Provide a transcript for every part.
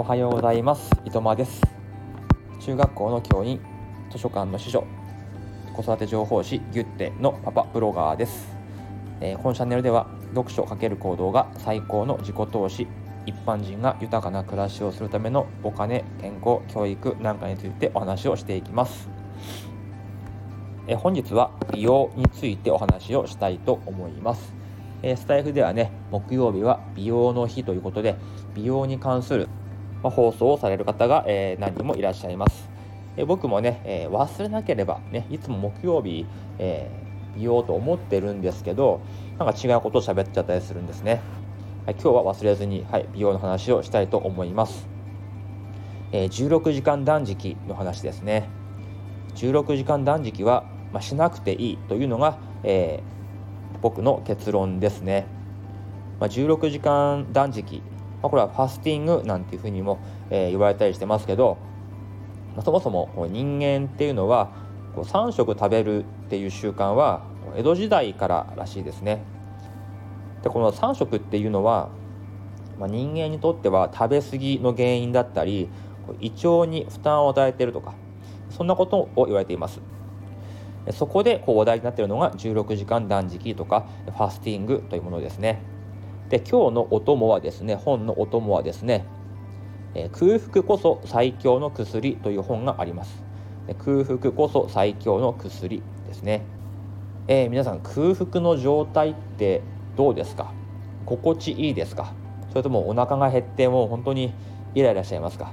おはようございます。伊藤間です。中学校の教員図書館の司書子育て情報誌ギュッテのパパブロガーです、えー、このチャンネルでは読書×行動が最高の自己投資一般人が豊かな暮らしをするためのお金健康教育なんかについてお話をしていきます。え本日は美容についてお話をしたいと思います。えスタイフではね木曜日は美容の日ということで美容に関する、ま放送をされる方が、え何人もいらっしゃいます、え僕もね、え忘れなければねいつも木曜日、え美容と思ってるんですけどなんか違うことを喋っちゃったりするんですね、はい、今日は忘れずに、はい、美容の話をしたいと思います、え16時間断食の話ですね。16時間断食は、まあ、しなくていいというのが、えー僕の結論ですね、まあ、16時間断食、まあ、これはファスティングなんていうふうにも、えー、言われたりしてますけど、まあ、そもそも人間っていうのはこう3食食べるっていう習慣は江戸時代かららしいですね。でこの3食っていうのは、まあ、人間にとっては食べ過ぎの原因だったり胃腸に負担を与えているとかそんなことを言われています。そこでこう話題になっているのが16時間断食とかファスティングというものですね。で今日のお供はですね本のお供はですね、えー、空腹こそ最強の薬という本があります。空腹こそ最強の薬ですね、えー、皆さん空腹の状態ってどうですか？心地いいですか？それともお腹が減ってもう本当にイライラしちゃいますか？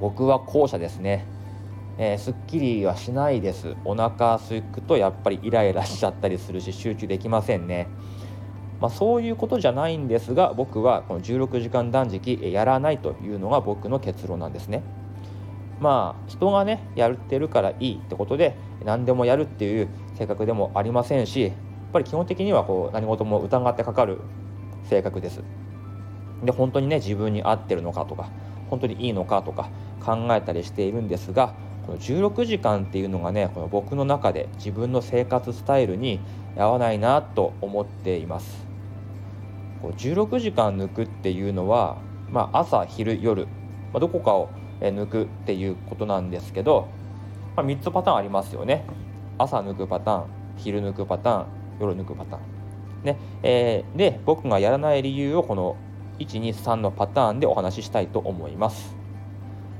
僕は後者ですね。えー、すっきりはしないです。お腹すくとやっぱりイライラしちゃったりするし集中できませんね。まあ、そういうことじゃないんですが僕はこの16時間断食やらないというのが僕の結論なんですね。まあ人がねやってるからいいってことで何でもやるっていう性格でもありませんしやっぱり基本的にはこう何事も疑ってかかる性格です。で本当にね自分に合ってるのかとか本当にいいのかとか考えたりしているんですがこの16時間っていうのがねこの僕の中で自分の生活スタイルに合わないなと思っています。こう16時間抜くっていうのは、まあ、朝昼夜、まあ、どこかを抜くっていうことなんですけど、まあ、3つパターンありますよね。朝抜くパターン昼抜くパターン夜抜くパターン。ね。えー、で僕がやらない理由をこの123のパターンでお話ししたいと思います。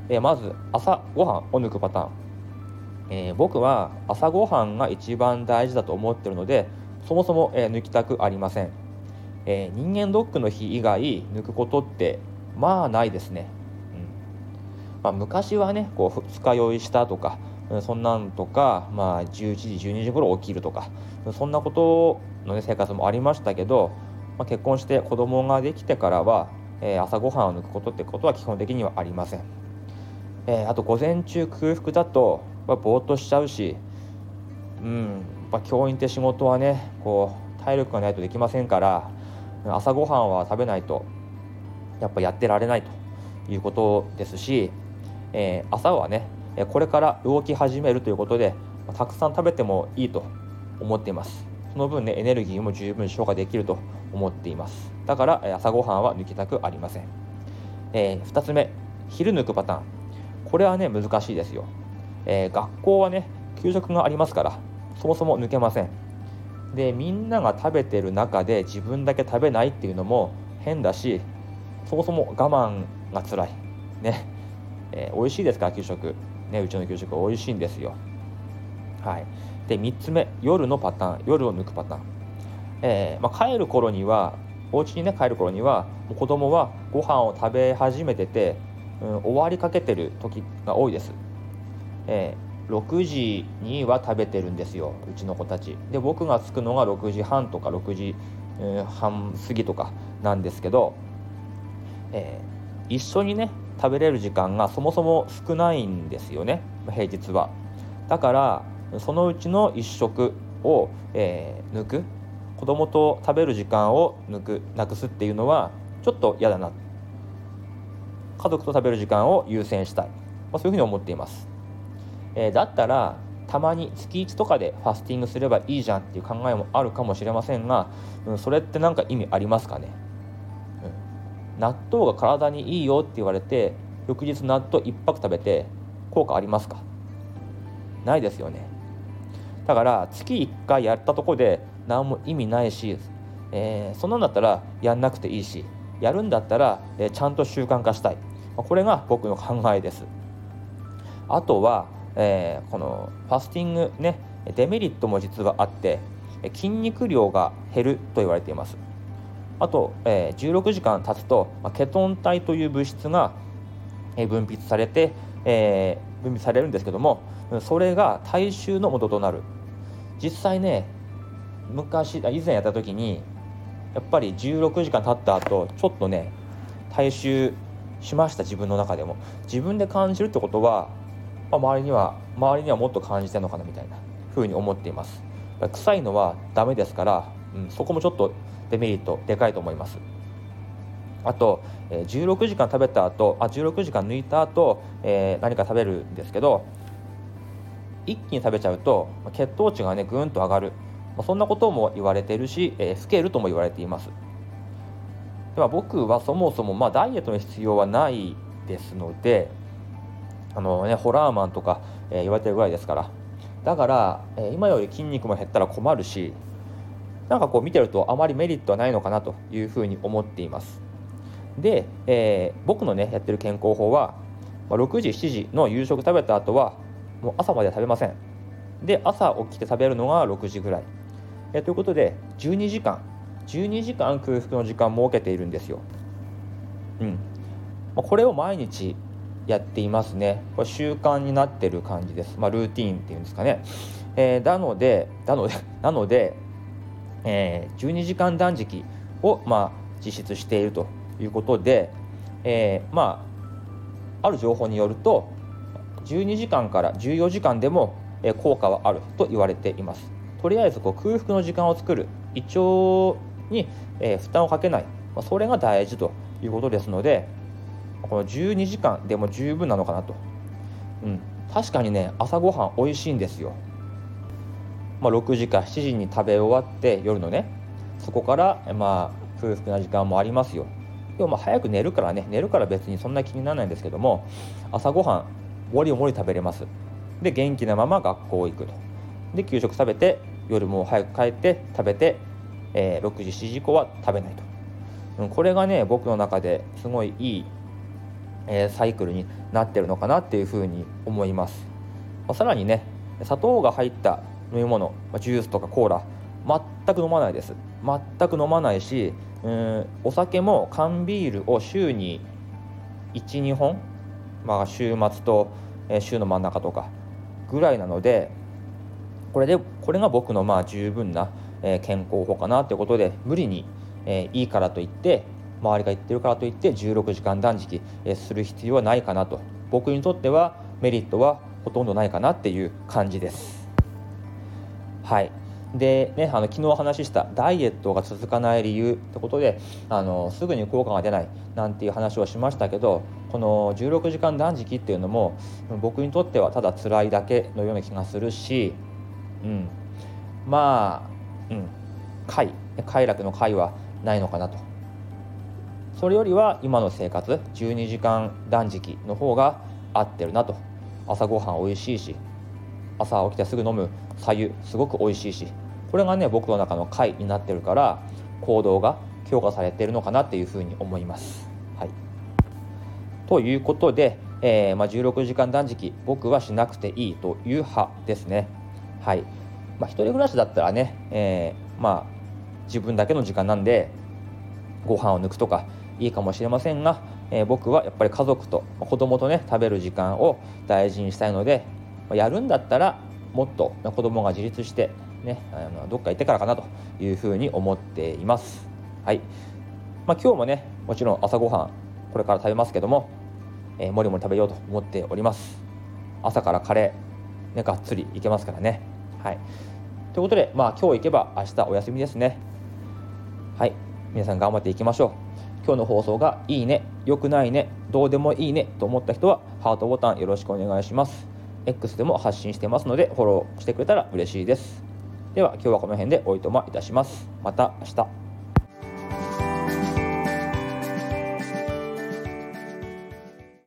えー、まず朝ごはんを抜くパターン、えー、僕は朝ごはんが一番大事だと思ってるのでそもそも、え、抜きたくありません、え人間ドックの日以外抜くことってまあないですね、うん。まあ、昔はねこう二日酔いしたとかそんなんとか、まあ、11時12時頃起きるとかそんなことの、ね、生活もありましたけど、まあ、結婚して子供ができてからは、えー、朝ごはんを抜くことってことは基本的にはありません。えー、あと午前中空腹だと、まあ、ぼーっとしちゃうし、うんまあ、教員って仕事はねこう体力がないとできませんから朝ごはんは食べないとやっぱやってられないということですし、えー、朝はねこれから動き始めるということでたくさん食べてもいいと思っています。その分ねエネルギーも十分消化できると思っています。だから朝ごはんは抜きたくありません、えー、2つ目昼抜くパターン。これはね難しいですよ、えー、学校はね給食がありますからそもそも抜けません。でみんなが食べてる中で自分だけ食べないっていうのも変だしそもそも我慢が辛い。ね、えー、美味しいですか？給食。ねうちの給食。美味しいんですよ。はい。で3つ目。夜のパターン。夜を抜くパターン、えー、まあ、帰る頃にはお家にね帰る頃にはもう子供はご飯を食べ始めててうん、終わりかけてる時が多いです、えー、6時には食べてるんですようちの子たち。で僕が着くのが6時半とか6時、えー、半過ぎとかなんですけど、えー、一緒にね食べれる時間がそもそも少ないんですよね平日は。だからそのうちの1食を、えー、抜く子供と食べる時間を抜くなくすっていうのはちょっと嫌だな。家族と食べる時間を優先したい、まあ、そういうふうに思っています、えー、だったらたまに月1とかでファスティングすればいいじゃんっていう考えもあるかもしれませんが、うん、それって何か意味ありますかね、うん、納豆が体にいいよって言われて翌日納豆1泊食べて効果ありますか？ないですよね。だから月1回やったとこで何も意味ないし、えー、そんなんだったらやんなくていいしやるんだったら、えー、ちゃんと習慣化したい。これが僕の考えです。あとは、えー、このファスティングねデメリットも実はあって筋肉量が減ると言われています。あと、えー、16時間経つと、まあ、ケトン体という物質が、えー、分泌されて、えー、分泌されるんですけどもそれが体臭の元となる。実際ね昔以前やった時にやっぱり16時間経った後ちょっとね体臭しました自分の中でも。自分で感じるってことは、まあ、周りには周りにはもっと感じてるのかなみたいなふうに思っています。臭いのはダメですから、うん、そこもちょっとデメリットでかいと思います。あと、えー、16時間食べた後あ16時間抜いた後、えー、何か食べるんですけど一気に食べちゃうと血糖値がねぐんと上がる、まあ、そんなことも言われてるし、えー、老けるとも言われています。では僕はそもそもまあダイエットの必要はないですのであのねホラーマンとか、えー、言われてるぐらいですから。だから、えー、今より筋肉も減ったら困るしなんかこう見てるとあまりメリットはないのかなというふうに思っています。で、えー、僕のねやってる健康法は、まあ、6時7時の夕食食べた後はもう朝まで食べません。で朝起きて食べるのが6時ぐらい、えー、ということで12時間12時間空腹の時間設けているんですよ。うん、まあ、これを毎日やっていますね。これ習慣になってる感じです、まあ、ルーティーンっていうんですかね、えー、なのでなので なので、えー、12時間断食を、まあ、実施しているということで、えー、まあある情報によると12時間から14時間でもえ効果はあると言われています。とりあえずこう空腹の時間を作る胃腸に、え負担をかけない、まあ、それが大事ということですのでこの12時間でも十分なのかなと、うん、確かにね朝ごはん美味しいんですよ、まあ、6時か7時に食べ終わって夜のねそこからまあ空腹な時間もありますよ。でもまあ早く寝るからね寝るから別にそんな気にならないんですけども朝ごはんもりもり食べれます。で元気なまま学校行くと。で給食食べて夜も早く帰って食べて、えー、6時7時以降は食べないと、うん、これがね僕の中ですごいいい、え、サイクルになってるのかなっていうふうに思います、まあ、さらにね砂糖が入った飲み物、ジュースとかコーラ全く飲まないです。全く飲まないしうんお酒も缶ビールを週に12本、まあ、週末と、週の真ん中とかぐらいなのでこれでこれが僕のまあ十分な、健康法かなということで無理に、え、いいからといって周りが言ってるからといって16時間断食、する必要はないかなと。僕にとってはメリットはほとんどないかなっていう感じです。はい。でね、あの昨日お話ししたダイエットが続かない理由ってことであのすぐに効果が出ないなんていう話をしましたけどこの16時間断食っていうのも僕にとってはただ辛いだけのような気がするし、うん、まあ、うん、快。快楽の快はないのかなと。それよりは今の生活12時間断食の方が合ってるなと朝ごはん美味しいし朝起きてすぐ飲む白湯すごく美味しいしこれがね僕の中の回になってるから行動が強化されてるのかなっていうふうに思います。はい、ということで、えー、まあ、16時間断食僕はしなくていいという派ですね。はいまあ、一人暮らしだったらね、えー、まあ、自分だけの時間なんでご飯を抜くとかいいかもしれませんが、えー、僕はやっぱり家族と子供とね食べる時間を大事にしたいのでやるんだったらもっと子供が自立してね、あのどっか行ってからかなというふうに思っています。はい。まあ、今日もねもちろん朝ごはんこれから食べますけども、えー、もりもり食べようと思っております。朝からカレー、ね、がっつりいけますからね。はい。ということでまあ今日行けば明日お休みですね。はい。皆さん頑張っていきましょう。今日の放送がいいね良くないねどうでもいいねと思った人はハートボタンよろしくお願いします。X でも発信してますのでフォローしてくれたら嬉しいです。では今日はこの辺でおいとまいたします。また明日。